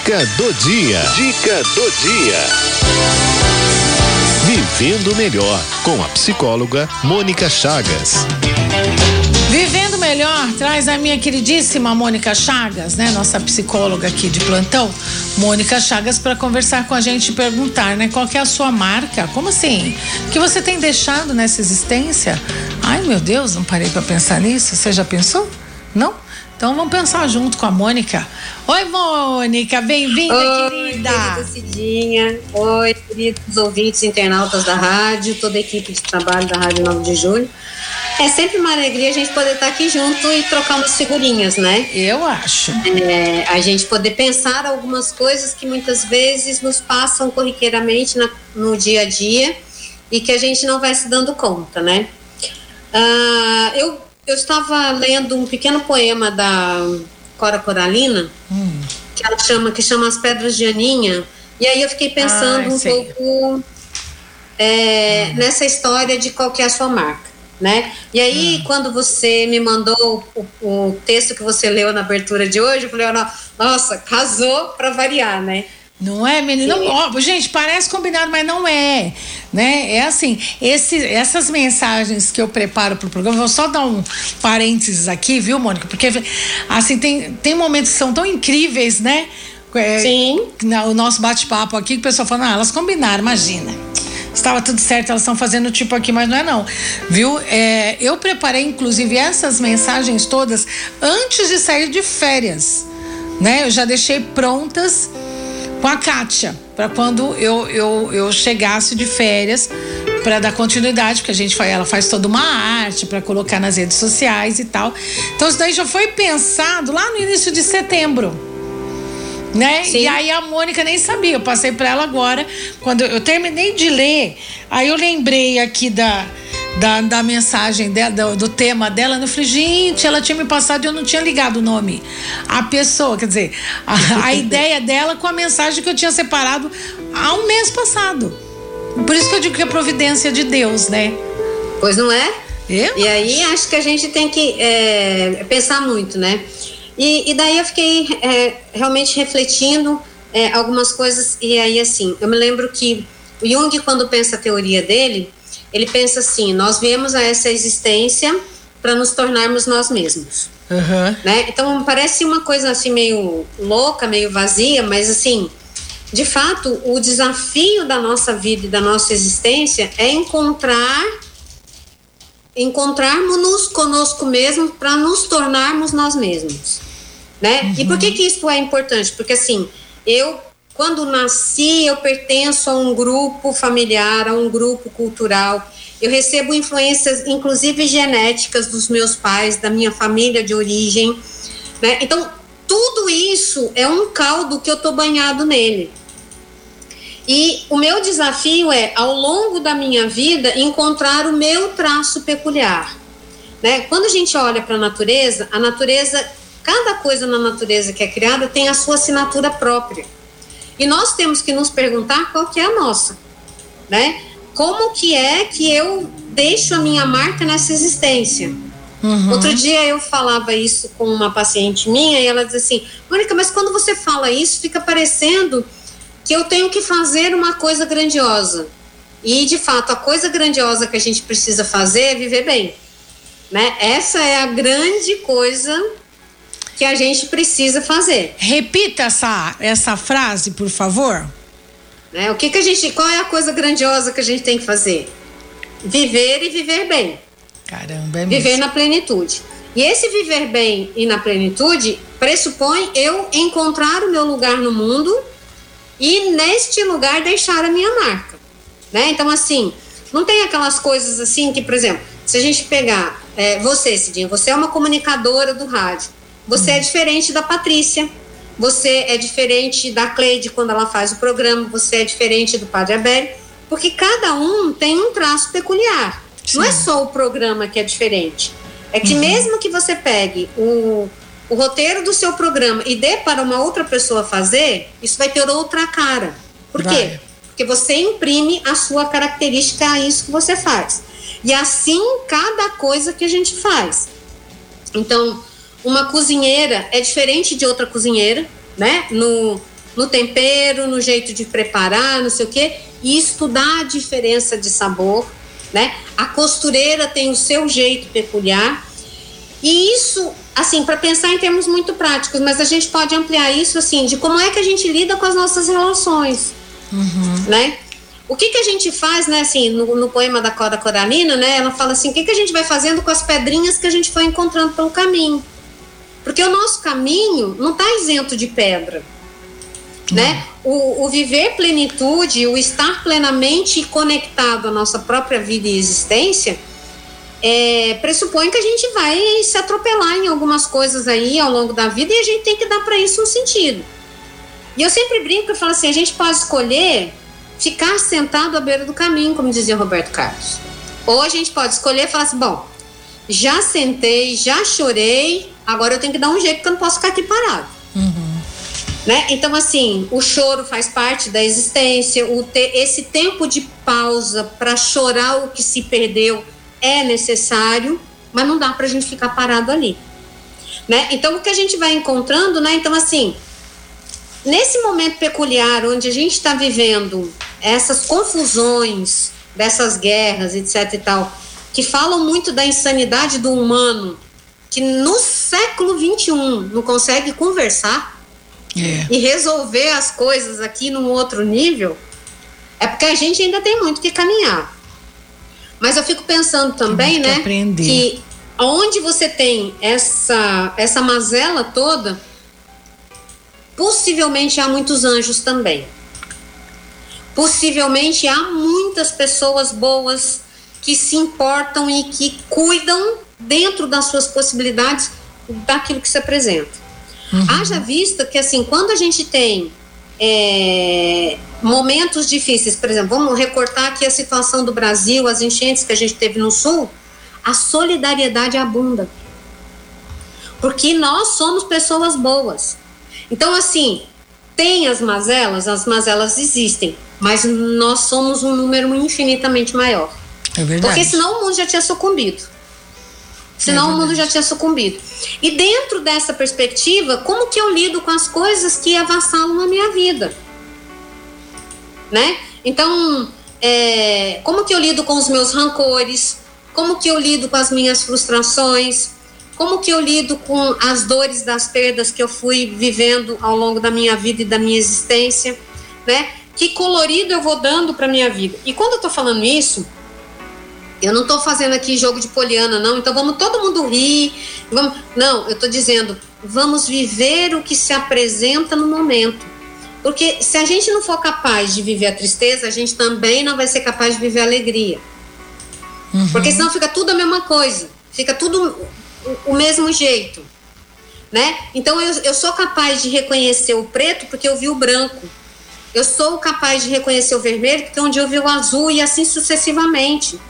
Dica do dia. Dica do dia. Vivendo melhor com a psicóloga Mônica Chagas. Vivendo melhor traz a minha queridíssima Mônica Chagas, né, nossa psicóloga aqui de plantão, Mônica Chagas para conversar com a gente e perguntar, né, qual que é a sua marca? Como assim? Que você tem deixado nessa existência? Ai, meu Deus, não parei para pensar nisso. Você já pensou? Não? Então vamos pensar junto com a Mônica. Oi, Mônica, bem-vinda, querida. Querida Cidinha. Oi, queridos ouvintes internautas da rádio, toda a equipe de trabalho da Rádio 9 de Julho. É sempre uma alegria a gente poder estar aqui junto e trocar umas figurinhas, né? Eu acho. É, a gente poder pensar algumas coisas que muitas vezes nos passam corriqueiramente na, no dia a dia e que a gente não vai se dando conta, né? Ah, eu eu estava lendo um pequeno poema da Cora Coralina, hum. que ela chama, que chama As Pedras de Aninha, e aí eu fiquei pensando ah, um pouco é, hum. nessa história de qual que é a sua marca. Né? E aí, hum. quando você me mandou o, o, texto que você leu na abertura de hoje, eu falei, nossa, casou para variar, né? Não é, menina? Ó, gente, parece combinado, mas não é. Né? É assim, esse, essas mensagens que eu preparo para o programa, vou só dar um parênteses aqui, viu, Mônica? Porque assim, tem, tem momentos que são tão incríveis, né? É, Sim. o nosso bate-papo aqui, que o pessoal fala, ah, elas combinaram, imagina. Estava tudo certo, elas estão fazendo tipo aqui, mas não é não. Viu? É, eu preparei, inclusive, essas mensagens todas antes de sair de férias. Né? Eu já deixei prontas com a Kátia, para quando eu, eu, eu chegasse de férias, para dar continuidade, porque a gente faz, ela faz toda uma arte para colocar nas redes sociais e tal. Então isso daí já foi pensado lá no início de setembro. Né? E aí a Mônica nem sabia, eu passei para ela agora, quando eu terminei de ler, aí eu lembrei aqui da da, da mensagem dela, do, do, tema dela, eu falei, gente, ela tinha me passado e eu não tinha ligado o nome. A pessoa, quer dizer, a, a ideia dela com a mensagem que eu tinha separado há um mês passado. Por isso que eu digo que é providência de Deus, né? Pois não é? Eu? E aí acho que a gente tem que é, pensar muito, né? E, e daí eu fiquei é, realmente refletindo é, algumas coisas, e aí assim, eu me lembro que Jung, quando pensa a teoria dele, ele pensa assim: nós viemos a essa existência para nos tornarmos nós mesmos. Uhum. Né? Então parece uma coisa assim meio louca, meio vazia, mas assim, de fato, o desafio da nossa vida e da nossa existência é encontrar encontrarmos-nos conosco mesmo para nos tornarmos nós mesmos, né? Uhum. E por que uhum. que isso é importante? Porque assim, eu quando nasci, eu pertenço a um grupo familiar, a um grupo cultural. Eu recebo influências, inclusive genéticas, dos meus pais, da minha família de origem. Né? Então, tudo isso é um caldo que eu estou banhado nele. E o meu desafio é, ao longo da minha vida, encontrar o meu traço peculiar. Né? Quando a gente olha para a natureza, a natureza, cada coisa na natureza que é criada tem a sua assinatura própria. E nós temos que nos perguntar qual que é a nossa, né? Como que é que eu deixo a minha marca nessa existência? Uhum. Outro dia eu falava isso com uma paciente minha e ela dizia assim: Mônica, mas quando você fala isso, fica parecendo que eu tenho que fazer uma coisa grandiosa. E de fato, a coisa grandiosa que a gente precisa fazer é viver bem. Né? Essa é a grande coisa que a gente precisa fazer. Repita essa, essa frase, por favor. Né? O que, que a gente. Qual é a coisa grandiosa que a gente tem que fazer? Viver e viver bem. Caramba, é Viver mesmo. na plenitude. E esse viver bem e na plenitude pressupõe eu encontrar o meu lugar no mundo e neste lugar deixar a minha marca. Né? Então, assim, não tem aquelas coisas assim que, por exemplo, se a gente pegar é, você, Cidinha, você é uma comunicadora do rádio. Você é diferente da Patrícia. Você é diferente da Cleide quando ela faz o programa. Você é diferente do Padre Abel. Porque cada um tem um traço peculiar. Sim. Não é só o programa que é diferente. É que uhum. mesmo que você pegue o, o roteiro do seu programa e dê para uma outra pessoa fazer, isso vai ter outra cara. Por vai. quê? Porque você imprime a sua característica a isso que você faz. E assim cada coisa que a gente faz. Então, uma cozinheira é diferente de outra cozinheira, né? No, no tempero, no jeito de preparar, não sei o quê, e estudar a diferença de sabor, né? A costureira tem o seu jeito peculiar. E isso, assim, para pensar em termos muito práticos, mas a gente pode ampliar isso, assim, de como é que a gente lida com as nossas relações, uhum. né? O que que a gente faz, né, assim, no, no poema da Coda Coralina, né, ela fala assim, o que que a gente vai fazendo com as pedrinhas que a gente foi encontrando pelo caminho? Porque o nosso caminho não está isento de pedra, né? O, o, viver plenitude, o estar plenamente conectado à nossa própria vida e existência, é, pressupõe que a gente vai se atropelar em algumas coisas aí ao longo da vida e a gente tem que dar para isso um sentido. E eu sempre brinco e falo assim: a gente pode escolher ficar sentado à beira do caminho, como dizia Roberto Carlos. Ou a gente pode escolher e falar assim: bom, já sentei, já chorei, agora eu tenho que dar um jeito porque eu não posso ficar aqui parado. Uhum. Né? Então, assim, o choro faz parte da existência, o te, esse tempo de pausa para chorar o que se perdeu é necessário, mas não dá para a gente ficar parado ali. Né? Então, o que a gente vai encontrando, né? Então, assim, nesse momento peculiar onde a gente está vivendo essas confusões dessas guerras, etc e tal, que falam muito da insanidade do humano, que no século 21 não consegue conversar é. e resolver as coisas aqui num outro nível, é porque a gente ainda tem muito que caminhar. Mas eu fico pensando também, né, aprender. que onde você tem essa essa mazela toda, possivelmente há muitos anjos também. Possivelmente há muitas pessoas boas que se importam e que cuidam dentro das suas possibilidades daquilo que se apresenta. Uhum. Haja vista que, assim, quando a gente tem é, momentos difíceis, por exemplo, vamos recortar aqui a situação do Brasil, as enchentes que a gente teve no Sul, a solidariedade abunda. Porque nós somos pessoas boas. Então, assim, tem as mazelas, as mazelas existem, mas nós somos um número infinitamente maior. É verdade. Porque senão o mundo já tinha sucumbido. Senão é o mundo já tinha sucumbido. E dentro dessa perspectiva, como que eu lido com as coisas que avassalam a minha vida? Né? Então, é, como que eu lido com os meus rancores? Como que eu lido com as minhas frustrações? Como que eu lido com as dores das perdas que eu fui vivendo ao longo da minha vida e da minha existência? Né? Que colorido eu vou dando para minha vida? E quando eu tô falando isso, eu não estou fazendo aqui jogo de poliana, não. Então vamos todo mundo rir. Vamos... Não, eu estou dizendo, vamos viver o que se apresenta no momento. Porque se a gente não for capaz de viver a tristeza, a gente também não vai ser capaz de viver a alegria. Uhum. Porque senão fica tudo a mesma coisa. Fica tudo o, mesmo jeito. Né? Então eu, eu sou capaz de reconhecer o preto porque eu vi o branco. Eu sou capaz de reconhecer o vermelho porque onde eu vi o azul e assim sucessivamente.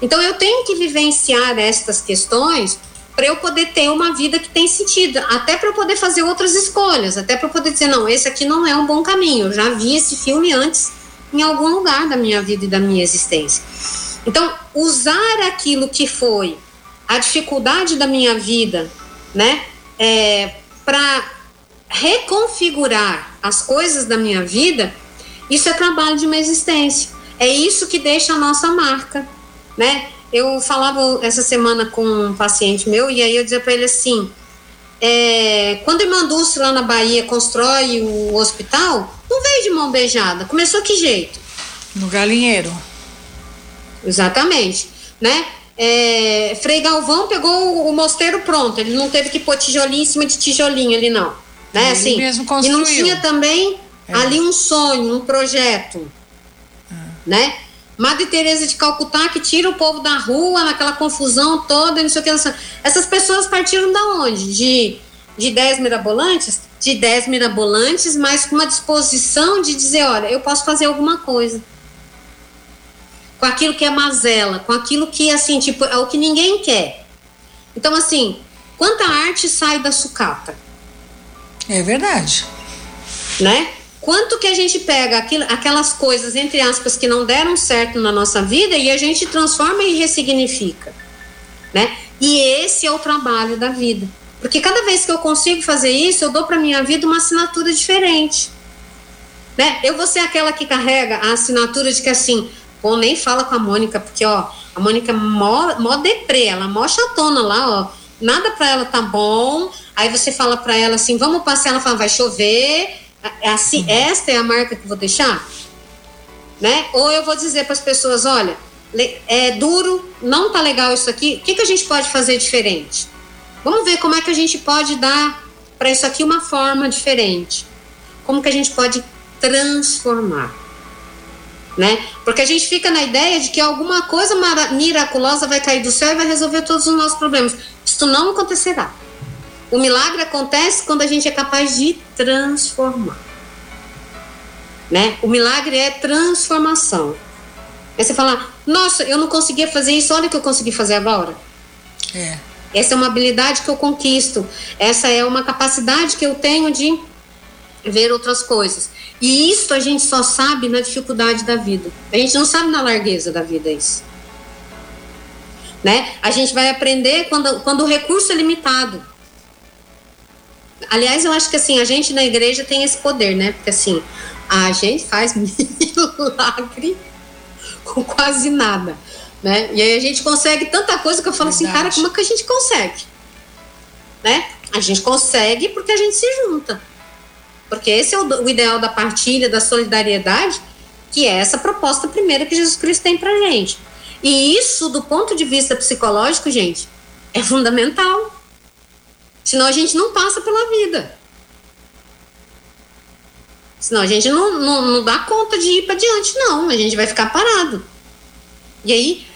Então eu tenho que vivenciar estas questões para eu poder ter uma vida que tem sentido, até para eu poder fazer outras escolhas, até para poder dizer não, esse aqui não é um bom caminho. Eu já vi esse filme antes em algum lugar da minha vida e da minha existência. Então, usar aquilo que foi a dificuldade da minha vida, né, é, para reconfigurar as coisas da minha vida, isso é trabalho de uma existência. É isso que deixa a nossa marca né? Eu falava essa semana com um paciente meu e aí eu dizia para ele assim: é, quando o Dulce lá na Bahia constrói o hospital, não veio de mão beijada. Começou que jeito? No galinheiro. Exatamente, né? É, Frei Galvão pegou o, o, mosteiro pronto, ele não teve que pôr tijolinho em cima de tijolinho ali não, né? Ele assim, mesmo construiu. e não tinha também é. ali um sonho, um projeto, é. né? Madre Teresa de Calcutá que tira o povo da rua naquela confusão toda, não sei o que. Essas pessoas partiram da onde? De, de 10 mirabolantes? De 10 mirabolantes, mas com uma disposição de dizer, olha, eu posso fazer alguma coisa. Com aquilo que é mazela, com aquilo que, assim, tipo, é o que ninguém quer. Então, assim, quanta arte sai da sucata? É verdade. Né? Quanto que a gente pega aquilo, aquelas coisas, entre aspas, que não deram certo na nossa vida e a gente transforma e ressignifica, né? E esse é o trabalho da vida. Porque cada vez que eu consigo fazer isso, eu dou para minha vida uma assinatura diferente. Né? Eu vou ser aquela que carrega a assinatura de que assim, pô, nem fala com a Mônica, porque ó, a Mônica é mó, mó deprê, ela é mó chatona lá, ó. Nada para ela tá bom. Aí você fala para ela assim, vamos passear, ela fala, vai chover. É assim, uhum. esta é a marca que vou deixar? Né? Ou eu vou dizer para as pessoas, olha, é duro, não tá legal isso aqui. O que, que a gente pode fazer diferente? Vamos ver como é que a gente pode dar para isso aqui uma forma diferente. Como que a gente pode transformar? Né? Porque a gente fica na ideia de que alguma coisa miraculosa vai cair do céu e vai resolver todos os nossos problemas. Isso não acontecerá. O milagre acontece quando a gente é capaz de transformar. Né? O milagre é transformação. É você falar, nossa, eu não conseguia fazer isso, olha o que eu consegui fazer agora. É. Essa é uma habilidade que eu conquisto. Essa é uma capacidade que eu tenho de ver outras coisas. E isso a gente só sabe na dificuldade da vida. A gente não sabe na largueza da vida isso. Né? A gente vai aprender quando, quando o recurso é limitado. Aliás, eu acho que assim, a gente na igreja tem esse poder, né? Porque assim, a gente faz milagre com quase nada. Né? E aí a gente consegue tanta coisa que eu falo Verdade. assim, cara, como é que a gente consegue? Né? A gente consegue porque a gente se junta. Porque esse é o, o ideal da partilha, da solidariedade, que é essa proposta primeira que Jesus Cristo tem pra gente. E isso, do ponto de vista psicológico, gente, é fundamental. Senão a gente não passa pela vida. Senão a gente não, não, não dá conta de ir para diante, não. A gente vai ficar parado. E aí,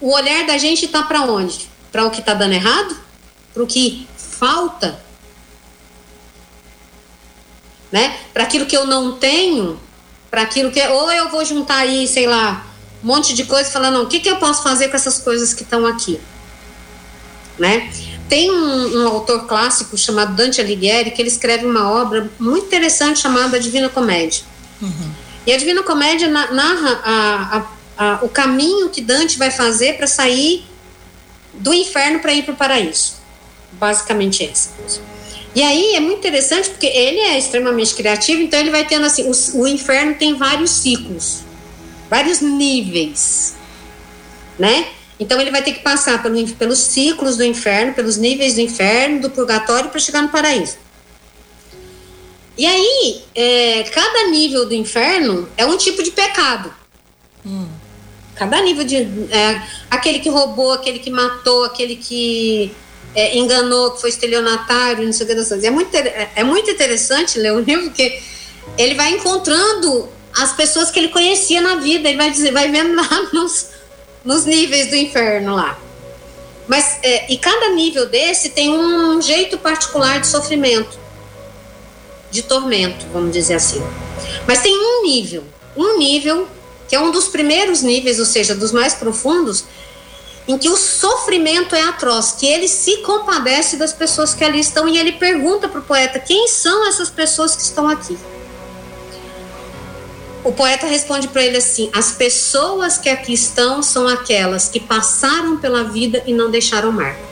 o olhar da gente está para onde? Para o que está dando errado? Para o que falta? Né? Para aquilo que eu não tenho? Para aquilo que. Ou eu vou juntar aí, sei lá, um monte de coisa falando, o que, que eu posso fazer com essas coisas que estão aqui? Né? Tem um, um, autor clássico chamado Dante Alighieri que ele escreve uma obra muito interessante chamada Divina Comédia. Uhum. E a Divina Comédia narra a, a ah, o caminho que Dante vai fazer para sair do inferno para ir para o paraíso. Basicamente essa coisa. E aí é muito interessante porque ele é extremamente criativo, então ele vai tendo assim: o, o inferno tem vários ciclos, vários níveis, né? Então ele vai ter que passar pelo, pelos ciclos do inferno, pelos níveis do inferno, do purgatório para chegar no paraíso. E aí, é, cada nível do inferno é um tipo de pecado. Hum cada nível de. É, aquele que roubou, aquele que matou, aquele que é, enganou, que foi estelionatário, não sei o que. É muito, é, é muito interessante ler o livro, porque ele vai encontrando as pessoas que ele conhecia na vida, ele vai dizer, vai vendo lá nos, nos níveis do inferno lá. Mas, é, e cada nível desse tem um jeito particular de sofrimento, de tormento, vamos dizer assim. Mas tem um nível, um nível que é um dos primeiros níveis, ou seja, dos mais profundos, em que o sofrimento é atroz, que ele se compadece das pessoas que ali estão e ele pergunta para o poeta quem são essas pessoas que estão aqui. O poeta responde para ele assim: as pessoas que aqui estão são aquelas que passaram pela vida e não deixaram marca.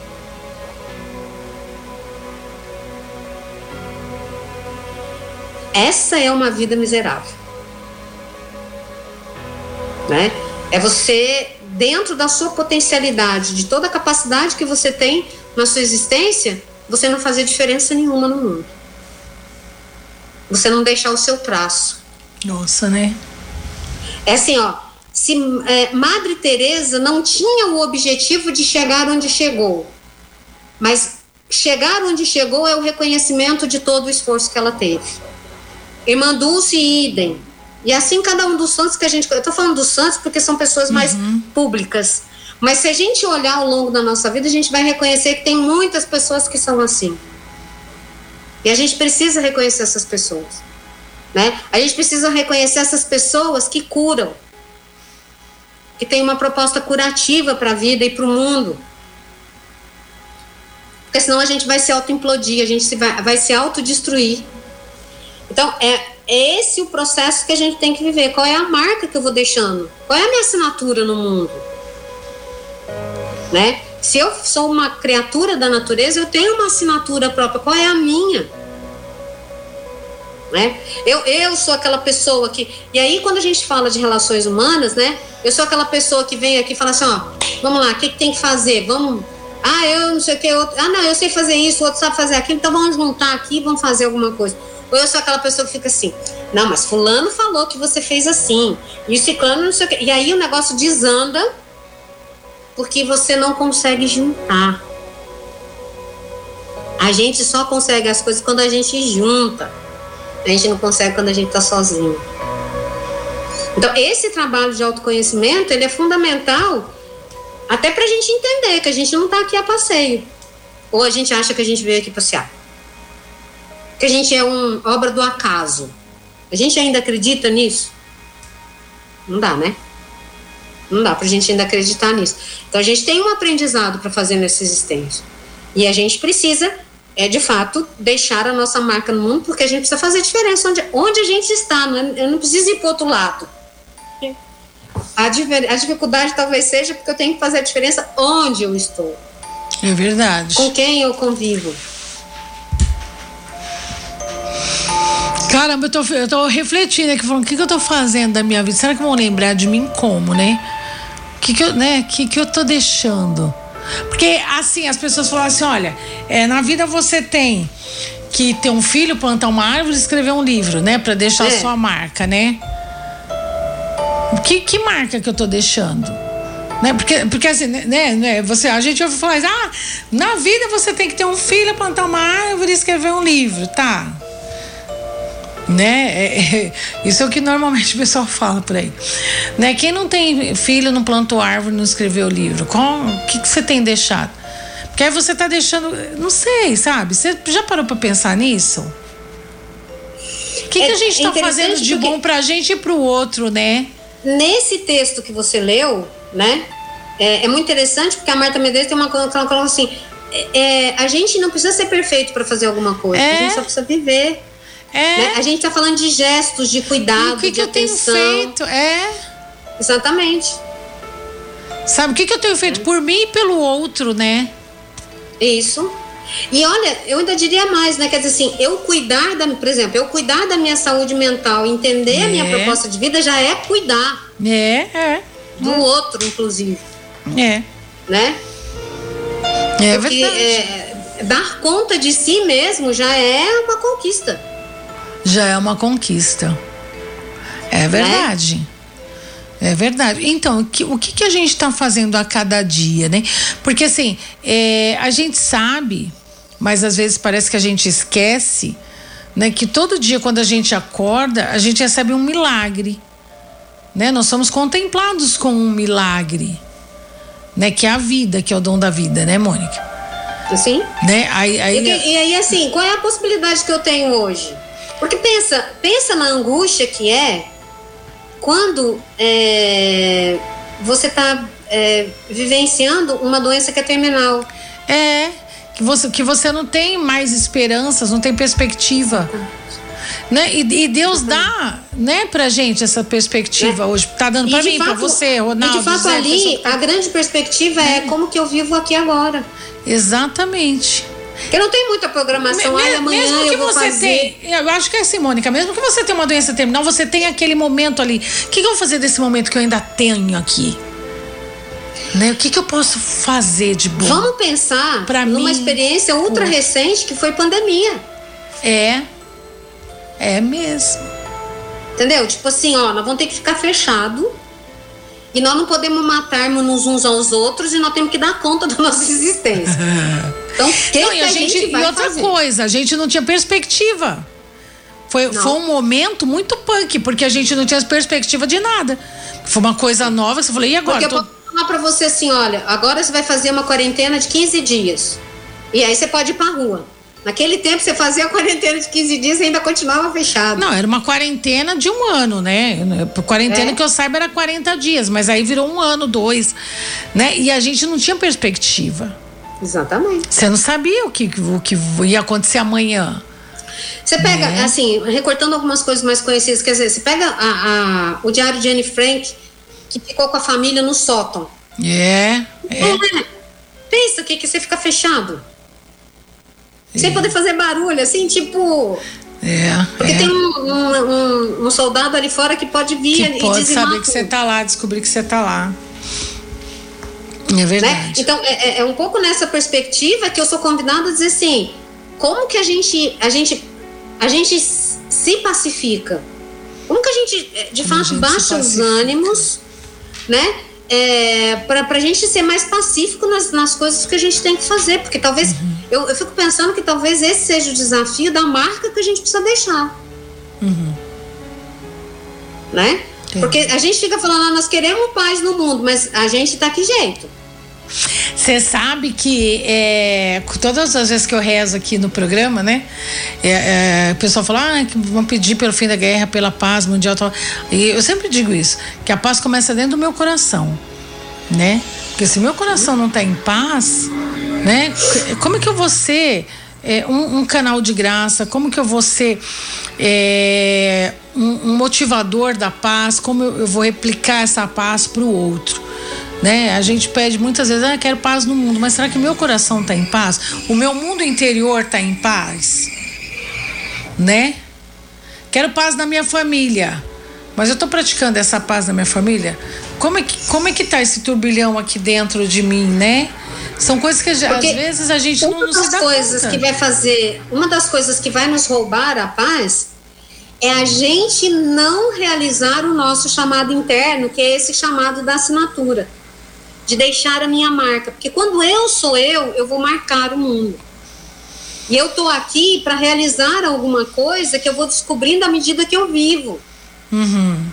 Essa é uma vida miserável né? É você dentro da sua potencialidade, de toda a capacidade que você tem na sua existência, você não fazer diferença nenhuma no mundo. Você não deixar o seu traço. Nossa, né? É assim, ó. Se é, Madre Teresa não tinha o objetivo de chegar onde chegou, mas chegar onde chegou é o reconhecimento de todo o esforço que ela teve. Irmã Dulce idem e assim cada um dos santos que a gente. Eu estou falando dos santos porque são pessoas mais uhum. públicas. Mas se a gente olhar ao longo da nossa vida, a gente vai reconhecer que tem muitas pessoas que são assim. E a gente precisa reconhecer essas pessoas. Né? A gente precisa reconhecer essas pessoas que curam, que tem uma proposta curativa para a vida e para o mundo. Porque senão a gente vai se auto-implodir, a gente vai, vai se autodestruir. Então, é, é esse o processo que a gente tem que viver. Qual é a marca que eu vou deixando? Qual é a minha assinatura no mundo? Né? Se eu sou uma criatura da natureza, eu tenho uma assinatura própria. Qual é a minha? Né? Eu, eu sou aquela pessoa que. E aí, quando a gente fala de relações humanas, né? Eu sou aquela pessoa que vem aqui e fala assim: ó, vamos lá, o que, que tem que fazer? Vamos. Ah, eu não sei o que. Outro, ah, não, eu sei fazer isso, o outro sabe fazer aquilo, então vamos juntar aqui vamos fazer alguma coisa. Ou eu sou aquela pessoa que fica assim: não, mas Fulano falou que você fez assim, e o Ciclano não sei o que. E aí o negócio desanda porque você não consegue juntar. A gente só consegue as coisas quando a gente junta. A gente não consegue quando a gente está sozinho. Então, esse trabalho de autoconhecimento, ele é fundamental até para a gente entender que a gente não está aqui a passeio. Ou a gente acha que a gente veio aqui passear. Que a gente é uma obra do acaso. A gente ainda acredita nisso? Não dá, né? Não dá para a gente ainda acreditar nisso. Então, a gente tem um aprendizado para fazer nessa existência. E a gente precisa é de fato deixar a nossa marca no mundo, porque a gente precisa fazer diferença onde, onde a gente está, não é, eu não preciso ir para outro lado. A, a dificuldade talvez seja porque eu tenho que fazer a diferença onde eu estou. É verdade. Com quem eu convivo. Caramba, eu tô, eu tô refletindo aqui, falando, o que, que eu tô fazendo da minha vida? Será que vão lembrar de mim como, né? O que, que eu, né? que, que eu tô deixando? Porque, assim, as pessoas falam assim: olha, é, na vida você tem que ter um filho, plantar uma árvore e escrever um livro, né? Pra deixar é. a sua marca, né? Que, que marca que eu tô deixando? Né? Porque, porque assim, né, né, você, a gente ouve falar, ah, na vida você tem que ter um filho, plantar uma árvore e escrever um livro, tá? Né? É, é, isso é o que normalmente o pessoal fala por aí. Né? Quem não tem filho, não plantou árvore, não escreveu livro, o que, que você tem deixado? Porque aí você está deixando, não sei, sabe? Você já parou para pensar nisso? O que, é, que a gente está fazendo de bom para a gente e para o outro, né? Nesse texto que você leu, né? É, é muito interessante porque a Marta Medeiros tem uma coisa que ela coloca assim: é, a gente não precisa ser perfeito para fazer alguma coisa, a gente só precisa viver. É. Né? A gente está falando de gestos, de cuidado, que de que atenção. Eu tenho feito? É. Exatamente. Sabe o que, que eu tenho feito por mim e pelo outro, né? Isso. E olha, eu ainda diria mais, né? Quer dizer assim, eu cuidar da, por exemplo, eu cuidar da minha saúde mental, entender é. a minha é. proposta de vida já é cuidar. É, é. Do é. outro, inclusive. É. Né? É Porque, verdade. É, dar conta de si mesmo já é uma conquista já é uma conquista. É verdade. É, é verdade. Então, o que, o que, que a gente está fazendo a cada dia, né? Porque assim, é, a gente sabe, mas às vezes parece que a gente esquece, né? Que todo dia quando a gente acorda, a gente recebe um milagre, né? Nós somos contemplados com um milagre, né? Que é a vida, que é o dom da vida, né, Mônica? Sim. Né? Aí, aí... E, e aí, assim, qual é a possibilidade que eu tenho hoje? Porque pensa, pensa na angústia que é quando é, você está é, vivenciando uma doença que é terminal. É, que você, que você não tem mais esperanças, não tem perspectiva. Né? E, e, Deus dá, né, pra gente essa perspectiva é. hoje. Tá dando para mim, para você, Ronaldo. E de fato Zé, ali, a grande perspectiva é. é como que eu vivo aqui agora. Exatamente. Eu não tenho muita programação. Me, Ai, amanhã mesmo que você fazer... tem, eu acho que é assim, Mônica, mesmo que você tenha uma doença terminal, você tem aquele momento ali. O que, que eu vou fazer desse momento que eu ainda tenho aqui? Né? O que, que eu posso fazer de bom? Vamos pensar pra numa mim, experiência ultra recente que foi pandemia. É. É mesmo. Entendeu? Tipo assim, ó, nós vamos ter que ficar fechado e nós não podemos matarmos uns aos outros e nós temos que dar conta da nossa existência. Então, que não, que a, gente, gente, E outra fazer? coisa, a gente não tinha perspectiva. Foi, foi um momento muito punk, porque a gente não tinha perspectiva de nada. Foi uma coisa nova, você falou, e agora? Porque eu vou falar pra você assim, olha, agora você vai fazer uma quarentena de 15 dias. E aí você pode ir pra rua. Naquele tempo você fazia a quarentena de 15 dias e ainda continuava fechado. Não, era uma quarentena de um ano, né? Quarentena é. que eu saiba era 40 dias, mas aí virou um ano, dois, né? E a gente não tinha perspectiva. Exatamente. Você não sabia o que, o que ia acontecer amanhã. Você pega, né? assim, recortando algumas coisas mais conhecidas, quer dizer, você pega a, a, o diário de Anne Frank, que ficou com a família no sótão. É. é. é. Pensa que, que você fica fechado sem poder fazer barulho, assim, tipo. É, Porque é. tem um, um, um, um soldado ali fora que pode vir que e pode dizimar saber que você tá lá, descobrir que você tá lá. É né? verdade. Então, é, é- é um pouco nessa perspectiva que eu sou convidada a dizer assim, como que a gente, a gente, a gente se pacifica? Como que a gente, eh, de fato, gente baixa os ânimos, né? É, para a gente ser mais pacífico nas, nas coisas que a gente tem que fazer, porque talvez Uhum. eu, eu fico pensando que talvez esse seja o desafio da marca que a gente precisa deixar, Uhum. né? É. Porque a gente fica falando, ah, nós queremos paz no mundo, mas a gente tá que jeito. Você sabe que é, todas as vezes que eu rezo aqui no programa, né? é, é, o pessoal fala, ah, que vão pedir pelo fim da guerra, pela paz mundial. Tal. E eu sempre digo isso, que a paz começa dentro do meu coração, né? Porque se meu coração não está em paz, né? Como é que eu vou ser é, um, um canal de graça? Como que eu vou ser é, um, um motivador da paz? Como eu vou replicar essa paz para o outro? Né? A gente pede muitas vezes, ah, quero paz no mundo, mas será que meu coração está em paz? O meu mundo interior está em paz? Né? Quero paz na minha família, mas eu estou praticando essa paz na minha família? Como é que, como é que tá esse turbilhão aqui dentro de mim, né? São coisas que já- às Porque vezes a gente não, não se dá coisas conta. que vai fazer, uma das coisas que vai nos roubar a paz é a gente não realizar o nosso chamado interno, que é esse chamado da assinatura, de deixar a minha marca, porque quando eu sou eu, eu vou marcar o mundo. E eu tô aqui para realizar alguma coisa que eu vou descobrindo à medida que eu vivo. Uhum.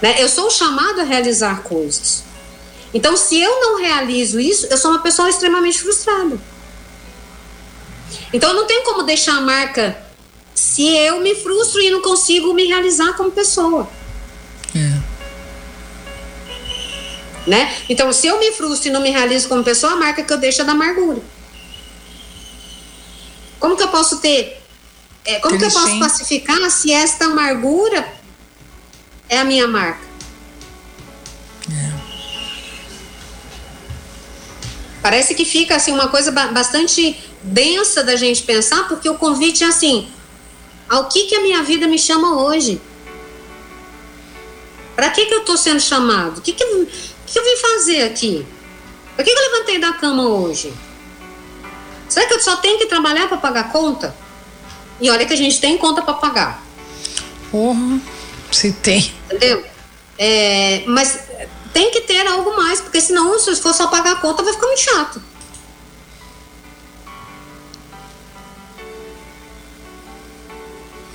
Né? Eu sou chamado a realizar coisas. Então, se eu não realizo isso, eu sou uma pessoa extremamente frustrada. Então, eu não tenho como deixar a marca se eu me frustro e não consigo me realizar como pessoa. Né? Então, se eu me frustro e não me realizo como pessoa, a marca que eu deixo é da amargura. Como que eu posso ter? é, como que eu posso pacificar se esta amargura é a minha marca? Parece que fica assim uma coisa ba- bastante densa da gente pensar, porque o convite é assim: ao que que a minha vida me chama hoje? Para que que eu estou sendo chamado? Que que, que que eu vim fazer aqui? Por que, que eu levantei da cama hoje? Será que eu só tenho que trabalhar para pagar conta? E olha que a gente tem conta para pagar, Porra, se tem. entendeu? É, mas tem que ter algo mais, porque senão, se for só pagar a conta, vai ficar muito chato.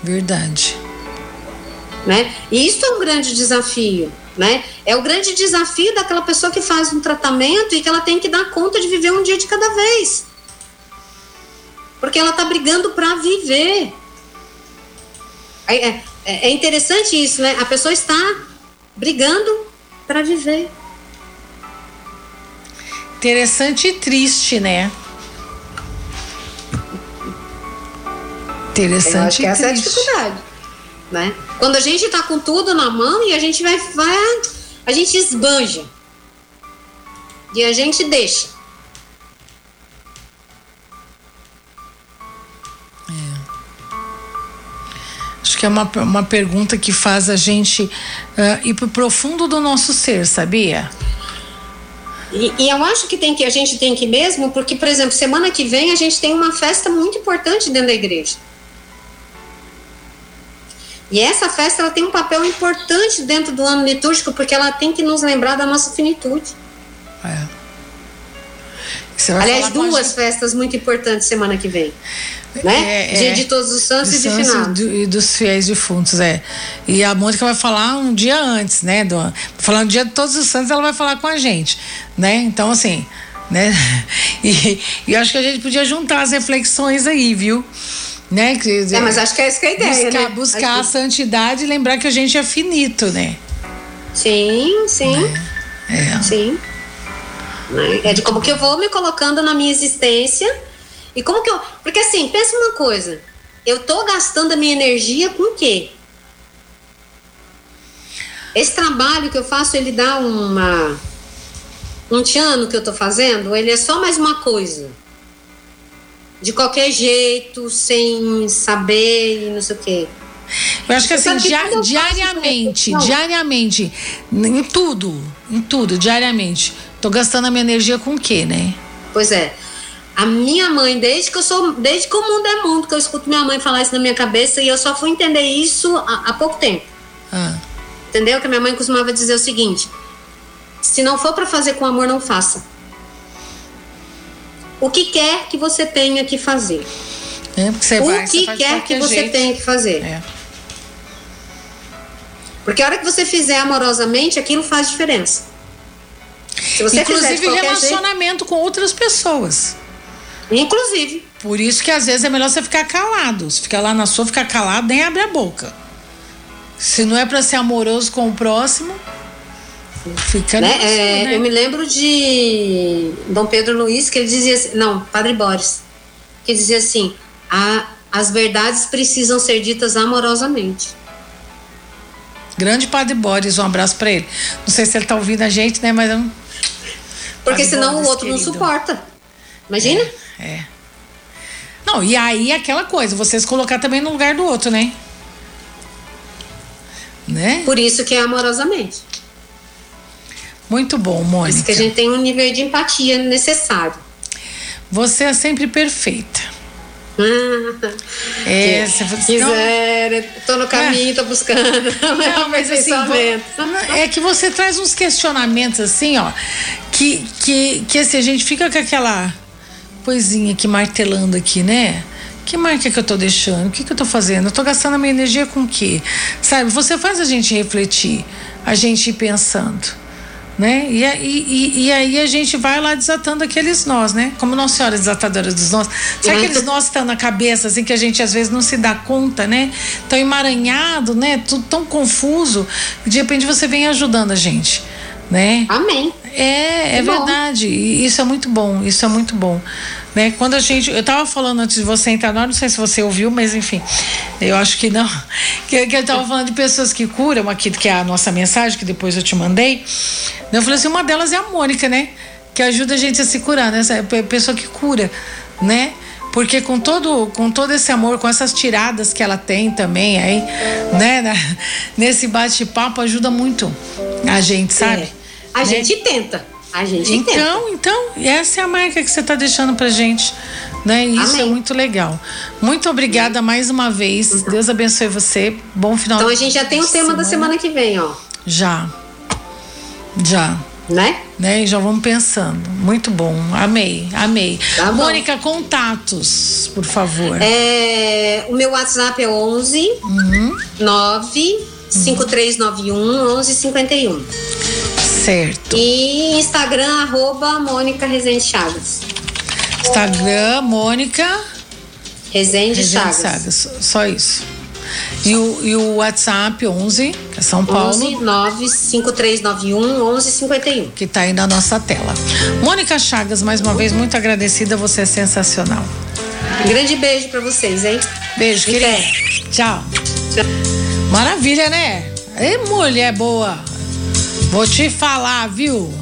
Verdade. né? E isso é um grande desafio, né? É o grande desafio daquela pessoa que faz um tratamento e que ela tem que dar conta de viver um dia de cada vez. Porque ela está brigando para viver. É, é- é interessante isso, né? A pessoa está brigando para viver. Interessante e triste, né? Eu Interessante acho que e essa é a dificuldade, né? Quando a gente está com tudo na mão e a gente vai, vai a gente esbanja e a gente deixa. Acho que é uma, uma pergunta que faz a gente ah, ir pro profundo do nosso ser, sabia? E, e eu acho que tem que a gente tem que mesmo, porque, por exemplo, semana que vem a gente tem uma festa muito importante dentro da igreja. E essa festa ela tem um papel importante dentro do ano litúrgico, porque ela tem que nos lembrar da nossa finitude. É. Você vai Aliás, duas festas muito importantes semana que vem. Né? É, Dia é. de Todos os Santos e de Santos Finados. e do- e dos fiéis defuntos, é. E a Mônica vai falar um dia antes, né? Do, falando dia de todos os santos, ela vai falar com a gente, né? Então, assim, né? E, e acho que a gente podia juntar as reflexões aí, viu? Né? Dizer, É, mas acho que é essa que é a ideia, buscar, né? buscar a Acho santidade e lembrar que a gente é finito, né? Sim, sim. É. Sim. Né? É de como que eu vou me colocando na minha existência e como que eu. Porque assim, pensa uma coisa. Eu tô gastando a minha energia com o quê? Esse trabalho que eu faço, ele dá uma. Um tchan no que eu tô fazendo? Ele é só mais uma coisa? De qualquer jeito, sem saber e não sei o quê. Eu acho que assim, que dia- diariamente, diariamente, em tudo, em tudo, diariamente. Tô gastando a minha energia com o quê, né? Pois é. A minha mãe, desde que eu sou, desde que o mundo é mundo, que eu escuto minha mãe falar isso na minha cabeça, e eu só fui entender isso há, há pouco tempo. Ah, Entendeu? Que a minha mãe costumava dizer o seguinte: se não for para fazer com amor, não faça. O que quer que você tenha que fazer? é, você vai, o você que de quer que você jeito. tenha que fazer? É. Porque a hora que você fizer amorosamente, aquilo faz diferença. Se você fizer Inclusive jeito, relacionamento com outras pessoas. inclusive, Por isso que às vezes é melhor você ficar calado. Se ficar lá na sua, ficar calado, nem abre a boca. Se não é pra ser amoroso com o próximo, fica né? É, né? Eu me lembro de Dom Pedro Luiz, que ele dizia assim, não, Padre Boris, que dizia assim, "A- as verdades precisam ser ditas amorosamente. Grande Padre Boris, um abraço pra ele. Não sei se ele tá ouvindo a gente, né? Mas eu não- Porque Padre senão Boris, o outro não querido. suporta. Imagina? É. Não, e aí aquela coisa, vocês colocar também no lugar do outro, né? Né? Por isso que é amorosamente. Muito bom, Por isso Mônica. que a gente tem um nível de empatia necessário. Você é sempre perfeita. É, você não- Quiser, tô no caminho, tô buscando. Não, mas assim, é que você traz uns questionamentos assim, ó, que, que, que assim, a gente fica com aquela coisinha aqui martelando aqui, né? Que marca que eu tô deixando? O que, que eu tô fazendo? Eu tô gastando a minha energia com o quê? Sabe, você faz a gente refletir, a gente ir pensando. Né? E, e, e, aí a gente vai lá desatando aqueles nós, né? Como Nossa Senhora desatadora dos nós. Sabe Uhum. aqueles nós que estão na cabeça, assim, que a gente às vezes não se dá conta, né? Tão emaranhado, né? Tudo tão confuso. De repente você vem ajudando a gente, né? Amém. É, é bom. verdade. Isso é muito bom. Isso é muito bom. Né? Quando a gente. Eu tava falando antes de você entrar não sei se você ouviu, mas enfim. Eu acho que não. Que, que eu tava falando de pessoas que curam aqui, que é a nossa mensagem, que depois eu te mandei. Eu falei assim: uma delas é a Mônica, né? Que ajuda a gente a se curar, né? Essa pe- pessoa que cura, né? Porque com todo, com todo esse amor, com essas tiradas que ela tem também aí, né? nesse bate-papo ajuda muito a gente, sabe? É. A Né? gente tenta. A gente. Então, então, essa é a marca que você está deixando pra gente. Né? Isso Amém. é muito legal. Muito obrigada mais uma vez. Deus abençoe você. Bom final Então a gente já tem o tema da semana que vem, ó. Já. Já. Né? Né? E já vamos pensando. Muito bom. Amei, amei. Tá. Mônica, contatos, por favor. É, o meu WhatsApp é 11 Uhum. 9 5391 1151. Certo. E Instagram, arroba Mônica Rezende Chagas. Instagram, Mônica Rezende, Regente Chagas. Sagas. Só isso. E o, e o WhatsApp 11, que é São Paulo. 11 9 5391 1151. que está aí na nossa tela. Mônica Chagas, mais uma vez, muito agradecida, você é sensacional. Um grande beijo pra vocês, hein? Beijo, querida. fé. Tchau. Maravilha, né? Ei, mulher boa. Vou te falar, viu?